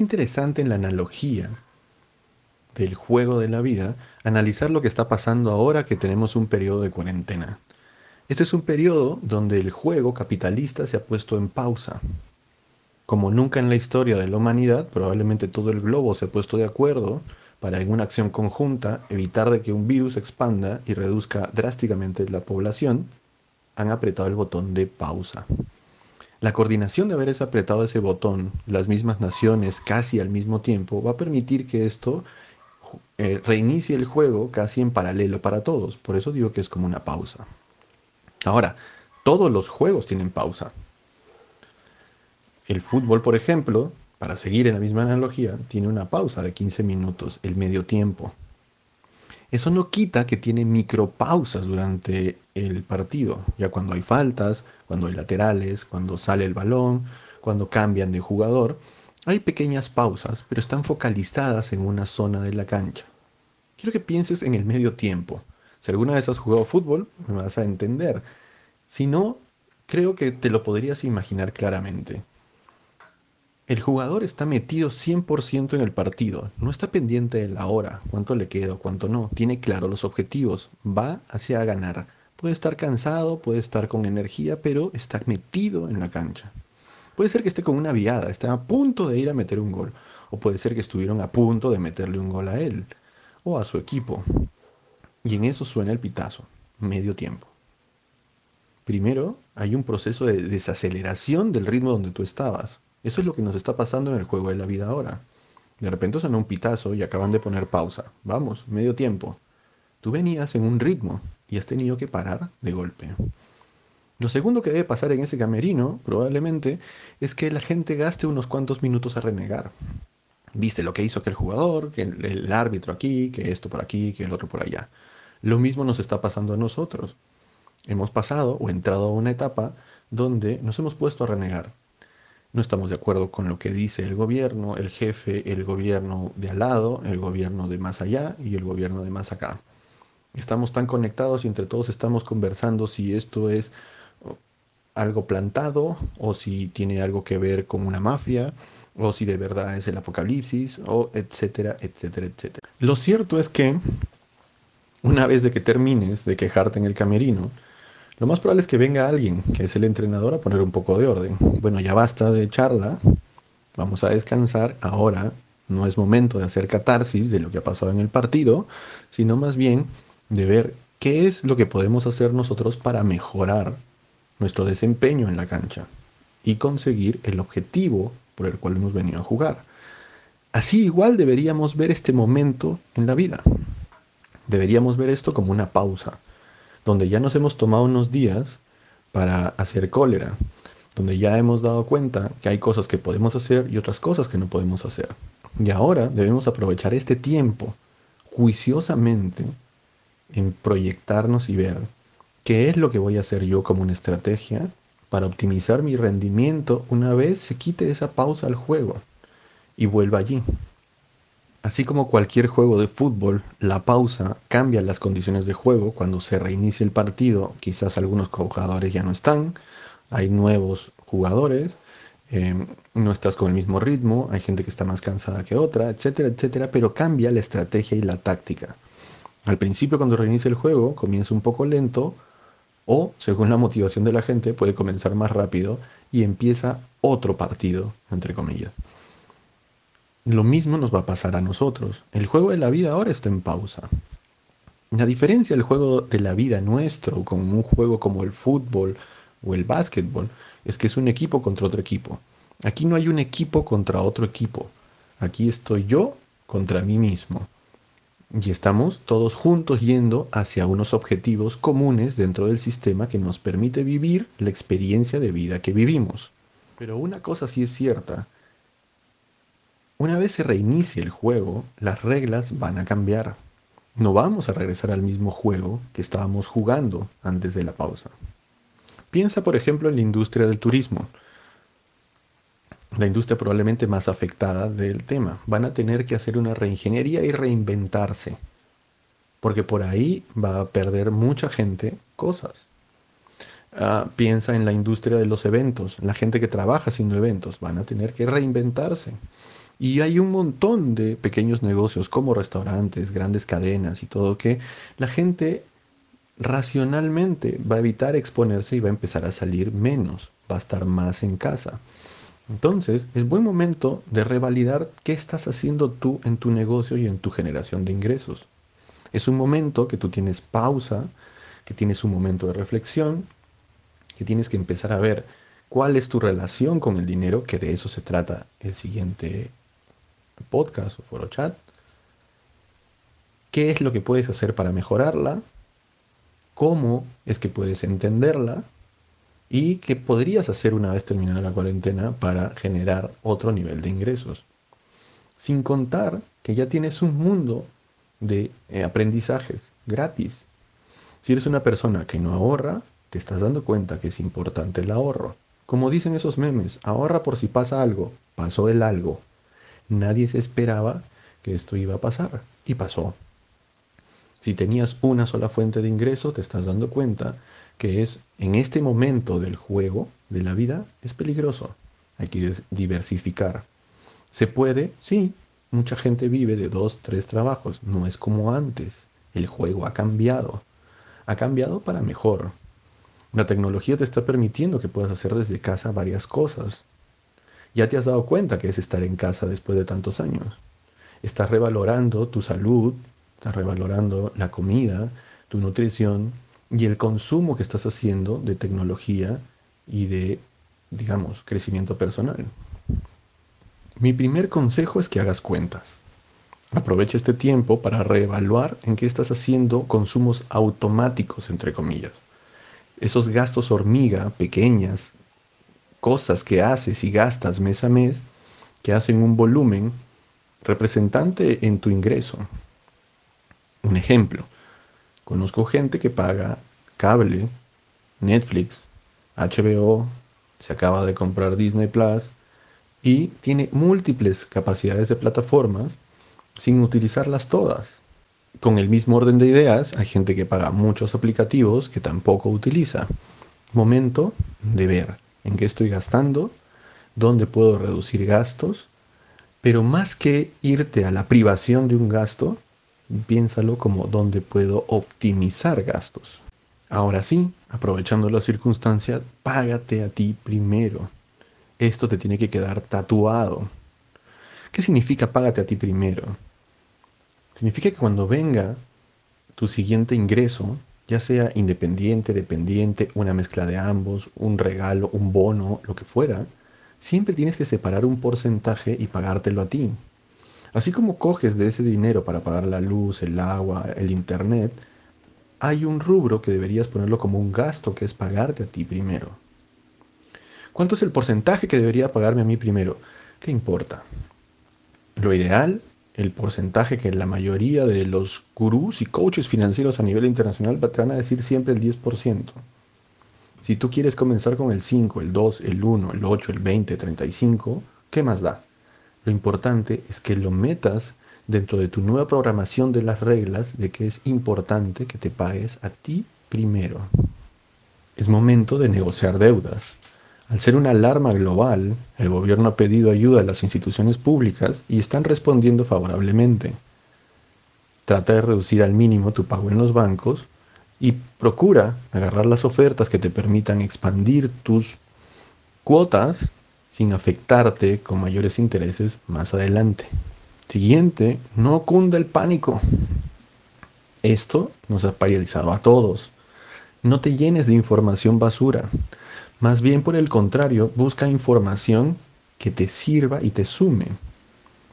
es interesante en la analogía del juego de la vida analizar lo que está pasando ahora que tenemos un periodo de cuarentena. Este es un periodo donde el juego capitalista se ha puesto en pausa. Como nunca en la historia de la humanidad, probablemente todo el globo se ha puesto de acuerdo para en una acción conjunta evitar de que un virus expanda y reduzca drásticamente la población, han apretado el botón de pausa. La coordinación de haber apretado ese botón, las mismas naciones casi al mismo tiempo, va a permitir que esto eh, reinicie el juego casi en paralelo para todos. Por eso digo que es como una pausa. Ahora, todos los juegos tienen pausa. El fútbol, por ejemplo, para seguir en la misma analogía, tiene una pausa de 15 minutos, el medio tiempo. Eso no quita que tiene micropausas durante el partido, ya cuando hay faltas, cuando hay laterales, cuando sale el balón, cuando cambian de jugador. Hay pequeñas pausas, pero están focalizadas en una zona de la cancha. Quiero que pienses en el medio tiempo. Si alguna vez has jugado fútbol, me vas a entender. Si no, creo que te lo podrías imaginar claramente. El jugador está metido 100% en el partido, no está pendiente de la hora, cuánto le queda, cuánto no, tiene claro los objetivos, va hacia ganar. Puede estar cansado, puede estar con energía, pero está metido en la cancha. Puede ser que esté con una viada, está a punto de ir a meter un gol, o puede ser que estuvieron a punto de meterle un gol a él o a su equipo. Y en eso suena el pitazo, medio tiempo. Primero, hay un proceso de desaceleración del ritmo donde tú estabas. Eso es lo que nos está pasando en el juego de la vida ahora. De repente suena un pitazo y acaban de poner pausa. Vamos, medio tiempo. Tú venías en un ritmo y has tenido que parar de golpe. Lo segundo que debe pasar en ese camerino, probablemente, es que la gente gaste unos cuantos minutos a renegar. Viste lo que hizo aquel jugador, que el, el árbitro aquí, que esto por aquí, que el otro por allá. Lo mismo nos está pasando a nosotros. Hemos pasado o entrado a una etapa donde nos hemos puesto a renegar no estamos de acuerdo con lo que dice el gobierno, el jefe, el gobierno de al lado, el gobierno de más allá y el gobierno de más acá. Estamos tan conectados y entre todos estamos conversando si esto es algo plantado o si tiene algo que ver con una mafia o si de verdad es el apocalipsis o etcétera, etcétera, etcétera. Lo cierto es que una vez de que termines de quejarte en el camerino, lo más probable es que venga alguien, que es el entrenador, a poner un poco de orden. Bueno, ya basta de charla, vamos a descansar. Ahora no es momento de hacer catarsis de lo que ha pasado en el partido, sino más bien de ver qué es lo que podemos hacer nosotros para mejorar nuestro desempeño en la cancha y conseguir el objetivo por el cual hemos venido a jugar. Así igual deberíamos ver este momento en la vida. Deberíamos ver esto como una pausa donde ya nos hemos tomado unos días para hacer cólera, donde ya hemos dado cuenta que hay cosas que podemos hacer y otras cosas que no podemos hacer. Y ahora debemos aprovechar este tiempo juiciosamente en proyectarnos y ver qué es lo que voy a hacer yo como una estrategia para optimizar mi rendimiento una vez se quite esa pausa al juego y vuelva allí. Así como cualquier juego de fútbol, la pausa cambia las condiciones de juego cuando se reinicia el partido. Quizás algunos jugadores ya no están, hay nuevos jugadores, em, no estás con el mismo ritmo, hay gente que está más cansada que otra, etcétera, etcétera, pero cambia la estrategia y la táctica. Al principio cuando reinicia el juego comienza un poco lento o, según la motivación de la gente, puede comenzar más rápido y empieza otro partido, entre comillas. Lo mismo nos va a pasar a nosotros. El juego de la vida ahora está en pausa. La diferencia del juego de la vida nuestro con un juego como el fútbol o el básquetbol es que es un equipo contra otro equipo. Aquí no hay un equipo contra otro equipo. Aquí estoy yo contra mí mismo. Y estamos todos juntos yendo hacia unos objetivos comunes dentro del sistema que nos permite vivir la experiencia de vida que vivimos. Pero una cosa sí es cierta, una vez se reinicie el juego, las reglas van a cambiar. No vamos a regresar al mismo juego que estábamos jugando antes de la pausa. Piensa, por ejemplo, en la industria del turismo. La industria probablemente más afectada del tema. Van a tener que hacer una reingeniería y reinventarse. Porque por ahí va a perder mucha gente cosas. Ah, piensa en la industria de los eventos. La gente que trabaja haciendo eventos van a tener que reinventarse Y hay un montón de pequeños negocios como restaurantes, grandes cadenas y todo que la gente racionalmente va a evitar exponerse y va a empezar a salir menos, va a estar más en casa. Entonces, es buen momento de revalidar qué estás haciendo tú en tu negocio y en tu generación de ingresos. Es un momento que tú tienes pausa, que tienes un momento de reflexión, que tienes que empezar a ver cuál es tu relación con el dinero, que de eso se trata el siguiente podcast o foro chat, qué es lo que puedes hacer para mejorarla, cómo es que puedes entenderla y qué podrías hacer una vez terminada la cuarentena para generar otro nivel de ingresos. Sin contar que ya tienes un mundo de eh, aprendizajes gratis. Si eres una persona que no ahorra, te estás dando cuenta que es importante el ahorro. Como dicen esos memes, ahorra por si pasa algo. Pasó el algo. Nadie se esperaba que esto iba a pasar y pasó. Si tenías una sola fuente de ingreso, te estás dando cuenta que es en este momento del juego, de la vida, es peligroso. Hay que diversificar. ¿Se puede? Sí. Mucha gente vive de dos, tres trabajos. No es como antes. El juego ha cambiado. Ha cambiado para mejor. La tecnología te está permitiendo que puedas hacer desde casa varias cosas. Ya te has dado cuenta que es estar en casa después de tantos años. Estás revalorando tu salud, estás revalorando la comida, tu nutrición y el consumo que estás haciendo de tecnología y de, digamos, crecimiento personal. Mi primer consejo es que hagas cuentas. Aprovecha este tiempo para reevaluar en qué estás haciendo consumos automáticos, entre comillas. Esos gastos hormiga pequeñas cosas que haces y gastas mes a mes que hacen un volumen representante en tu ingreso. Un ejemplo, conozco gente que paga cable, Netflix, HBO, se acaba de comprar Disney Plus y tiene múltiples capacidades de plataformas sin utilizarlas todas. Con el mismo orden de ideas, hay gente que paga muchos aplicativos que tampoco utiliza. Momento de ver qué estoy gastando, dónde puedo reducir gastos, pero más que irte a la privación de un gasto, piénsalo como dónde puedo optimizar gastos. Ahora sí, aprovechando la circunstancia, págate a ti primero. Esto te tiene que quedar tatuado. ¿Qué significa págate a ti primero? Significa que cuando venga tu siguiente ingreso, ya sea independiente, dependiente, una mezcla de ambos, un regalo, un bono, lo que fuera, siempre tienes que separar un porcentaje y pagártelo a ti. Así como coges de ese dinero para pagar la luz, el agua, el internet, hay un rubro que deberías ponerlo como un gasto, que es pagarte a ti primero. ¿Cuánto es el porcentaje que debería pagarme a mí primero? ¿Qué importa? Lo ideal el porcentaje que la mayoría de los gurús y coaches financieros a nivel internacional te van a decir siempre el 10%. Si tú quieres comenzar con el 5, el 2, el 1, el 8, el 20, 35, ¿qué más da? Lo importante es que lo metas dentro de tu nueva programación de las reglas de que es importante que te pagues a ti primero. Es momento de negociar deudas. Al ser una alarma global, el gobierno ha pedido ayuda a las instituciones públicas y están respondiendo favorablemente. Trata de reducir al mínimo tu pago en los bancos y procura agarrar las ofertas que te permitan expandir tus cuotas sin afectarte con mayores intereses más adelante. Siguiente, no cunda el pánico. Esto nos ha paralizado a todos. No te llenes de información basura. Más bien por el contrario, busca información que te sirva y te sume.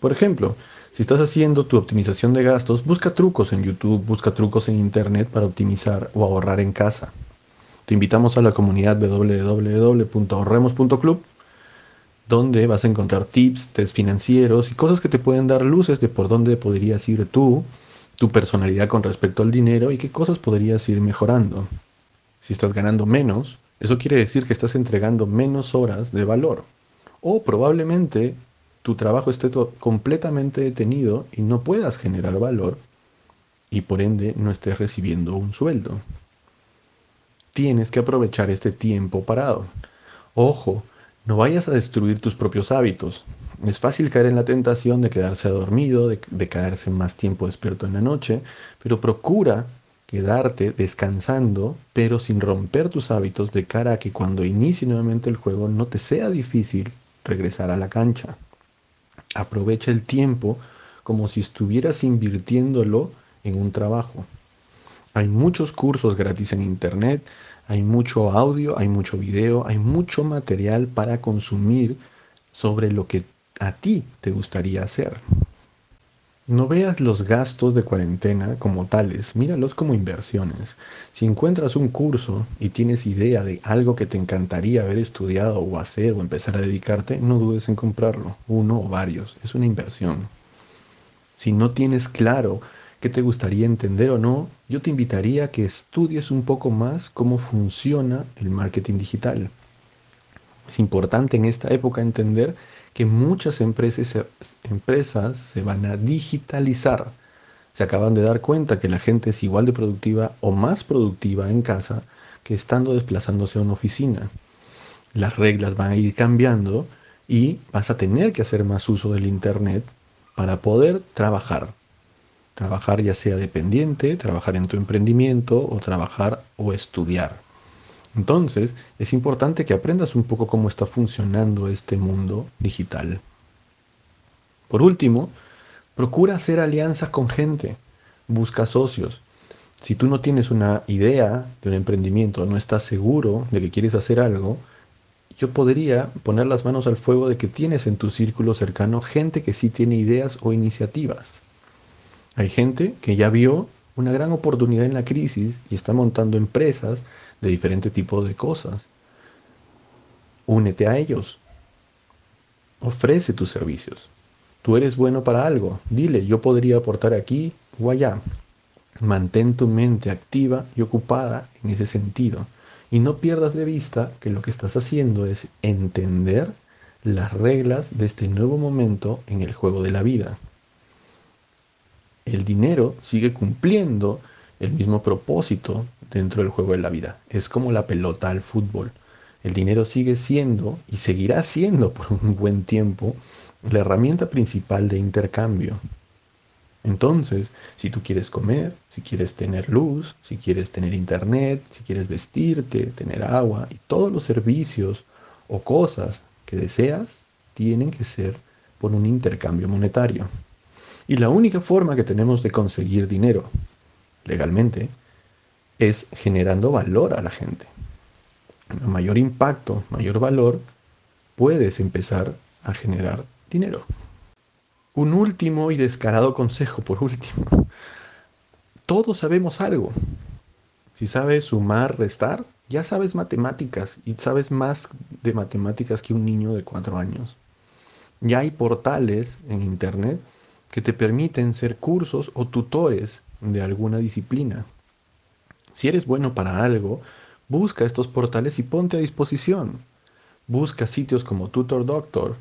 Por ejemplo, si estás haciendo tu optimización de gastos, busca trucos en YouTube, busca trucos en Internet para optimizar o ahorrar en casa. Te invitamos a la comunidad www.ahorremos.club, donde vas a encontrar tips, test financieros y cosas que te pueden dar luces de por dónde podrías ir tú, tu personalidad con respecto al dinero y qué cosas podrías ir mejorando. Si estás ganando menos, eso quiere decir que estás entregando menos horas de valor. O probablemente tu trabajo esté completamente detenido y no puedas generar valor y por ende no estés recibiendo un sueldo. Tienes que aprovechar este tiempo parado. Ojo, no vayas a destruir tus propios hábitos. Es fácil caer en la tentación de quedarse dormido, de, de caerse más tiempo despierto en la noche, pero procura quedarte descansando, pero sin romper tus hábitos de cara a que cuando inicie nuevamente el juego no te sea difícil regresar a la cancha. Aprovecha el tiempo como si estuvieras invirtiéndolo en un trabajo. Hay muchos cursos gratis en Internet, hay mucho audio, hay mucho video, hay mucho material para consumir sobre lo que a ti te gustaría hacer. No veas los gastos de cuarentena como tales, míralos como inversiones. Si encuentras un curso y tienes idea de algo que te encantaría haber estudiado o hacer o empezar a dedicarte, no dudes en comprarlo, uno o varios, es una inversión. Si no tienes claro qué te gustaría entender o no, yo te invitaría a que estudies un poco más cómo funciona el marketing digital. Es importante en esta época entender que muchas empresas, empresas se van a digitalizar. Se acaban de dar cuenta que la gente es igual de productiva o más productiva en casa que estando desplazándose a una oficina. Las reglas van a ir cambiando y vas a tener que hacer más uso del Internet para poder trabajar. Trabajar ya sea dependiente, trabajar en tu emprendimiento o trabajar o estudiar. Entonces, es importante que aprendas un poco cómo está funcionando este mundo digital. Por último, procura hacer alianzas con gente, busca socios. Si tú no tienes una idea de un emprendimiento, no estás seguro de que quieres hacer algo, yo podría poner las manos al fuego de que tienes en tu círculo cercano gente que sí tiene ideas o iniciativas. Hay gente que ya vio una gran oportunidad en la crisis y está montando empresas de diferente tipo de cosas. Únete a ellos. Ofrece tus servicios. Tú eres bueno para algo. Dile, yo podría aportar aquí o allá. Mantén tu mente activa y ocupada en ese sentido. Y no pierdas de vista que lo que estás haciendo es entender las reglas de este nuevo momento en el juego de la vida. El dinero sigue cumpliendo el mismo propósito dentro del juego de la vida. Es como la pelota al fútbol. El dinero sigue siendo y seguirá siendo por un buen tiempo la herramienta principal de intercambio. Entonces, si tú quieres comer, si quieres tener luz, si quieres tener internet, si quieres vestirte, tener agua y todos los servicios o cosas que deseas, tienen que ser por un intercambio monetario. Y la única forma que tenemos de conseguir dinero legalmente es generando valor a la gente. Mayor impacto, mayor valor, puedes empezar a generar dinero. Un último y descarado consejo, por último. Todos sabemos algo. Si sabes sumar, restar, ya sabes matemáticas y sabes más de matemáticas que un niño de cuatro años. Ya hay portales en Internet que te permiten ser cursos o tutores de alguna disciplina. Si eres bueno para algo, busca estos portales y ponte a disposición. Busca sitios como Tutor Doctor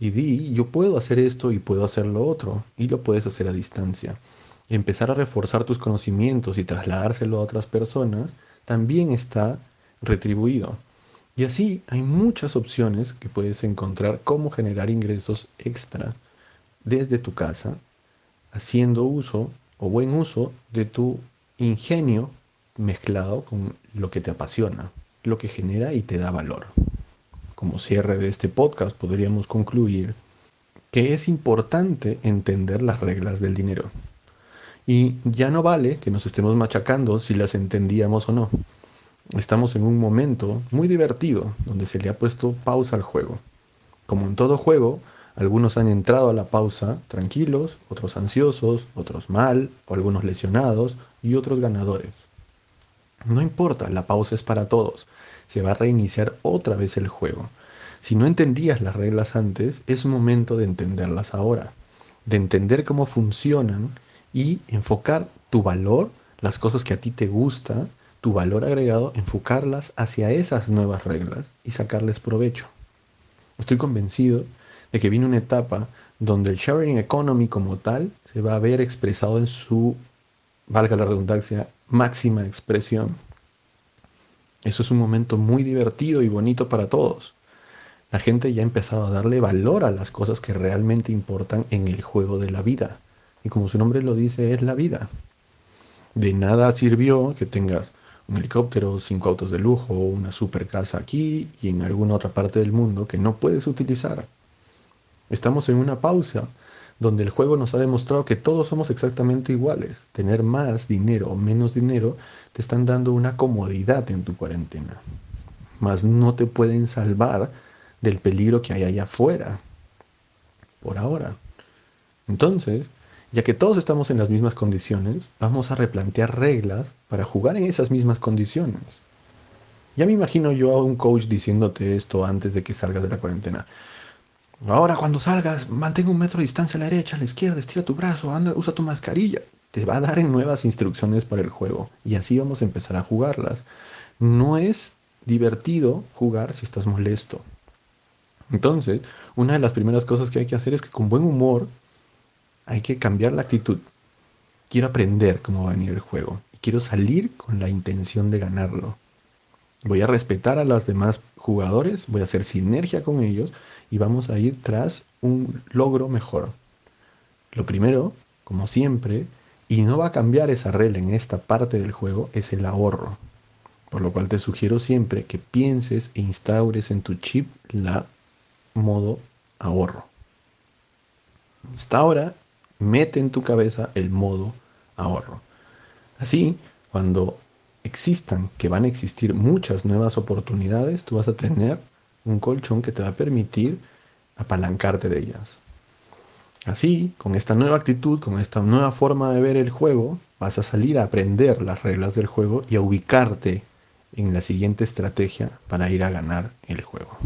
y di, yo puedo hacer esto y puedo hacer lo otro, y lo puedes hacer a distancia. Empezar a reforzar tus conocimientos y trasladárselo a otras personas también está retribuido. Y así hay muchas opciones que puedes encontrar cómo generar ingresos extra desde tu casa, haciendo uso o buen uso de tu ingenio mezclado con lo que te apasiona, lo que genera y te da valor. Como cierre de este podcast podríamos concluir que es importante entender las reglas del dinero. Y ya no vale que nos estemos machacando si las entendíamos o no. Estamos en un momento muy divertido donde se le ha puesto pausa al juego. Como en todo juego, algunos han entrado a la pausa tranquilos, otros ansiosos, otros mal, o algunos lesionados y otros ganadores. No importa, la pausa es para todos. Se va a reiniciar otra vez el juego. Si no entendías las reglas antes, es momento de entenderlas ahora, de entender cómo funcionan y enfocar tu valor, las cosas que a ti te gusta, tu valor agregado, enfocarlas hacia esas nuevas reglas y sacarles provecho. Estoy convencido de que viene una etapa donde el sharing economy como tal se va a ver expresado en su, valga la redundancia, máxima expresión. Eso es un momento muy divertido y bonito para todos. La gente ya ha empezado a darle valor a las cosas que realmente importan en el juego de la vida. Y como su nombre lo dice, es la vida. De nada sirvió que tengas un helicóptero, cinco autos de lujo, una super casa aquí y en alguna otra parte del mundo que no puedes utilizar. Estamos en una pausa donde el juego nos ha demostrado que todos somos exactamente iguales. Tener más dinero o menos dinero te están dando una comodidad en tu cuarentena. Mas no te pueden salvar del peligro que hay allá afuera. Por ahora. Entonces, ya que todos estamos en las mismas condiciones, vamos a replantear reglas para jugar en esas mismas condiciones. Ya me imagino yo a un coach diciéndote esto antes de que salgas de la cuarentena. Ahora cuando salgas, mantén un metro de distancia a la derecha, a la izquierda, estira tu brazo, anda, usa tu mascarilla. Te va a dar nuevas instrucciones para el juego. Y así vamos a empezar a jugarlas. No es divertido jugar si estás molesto. Entonces, una de las primeras cosas que hay que hacer es que con buen humor hay que cambiar la actitud. Quiero aprender cómo va a venir el juego. Quiero salir con la intención de ganarlo. Voy a respetar a los demás jugadores, voy a hacer sinergia con ellos y vamos a ir tras un logro mejor. Lo primero, como siempre, y no va a cambiar esa regla en esta parte del juego, es el ahorro. Por lo cual te sugiero siempre que pienses e instaures en tu chip la modo ahorro. Instaura, mete en tu cabeza el modo ahorro. Así, cuando existan, que van a existir muchas nuevas oportunidades, tú vas a tener un colchón que te va a permitir apalancarte de ellas. Así, con esta nueva actitud, con esta nueva forma de ver el juego, vas a salir a aprender las reglas del juego y a ubicarte en la siguiente estrategia para ir a ganar el juego.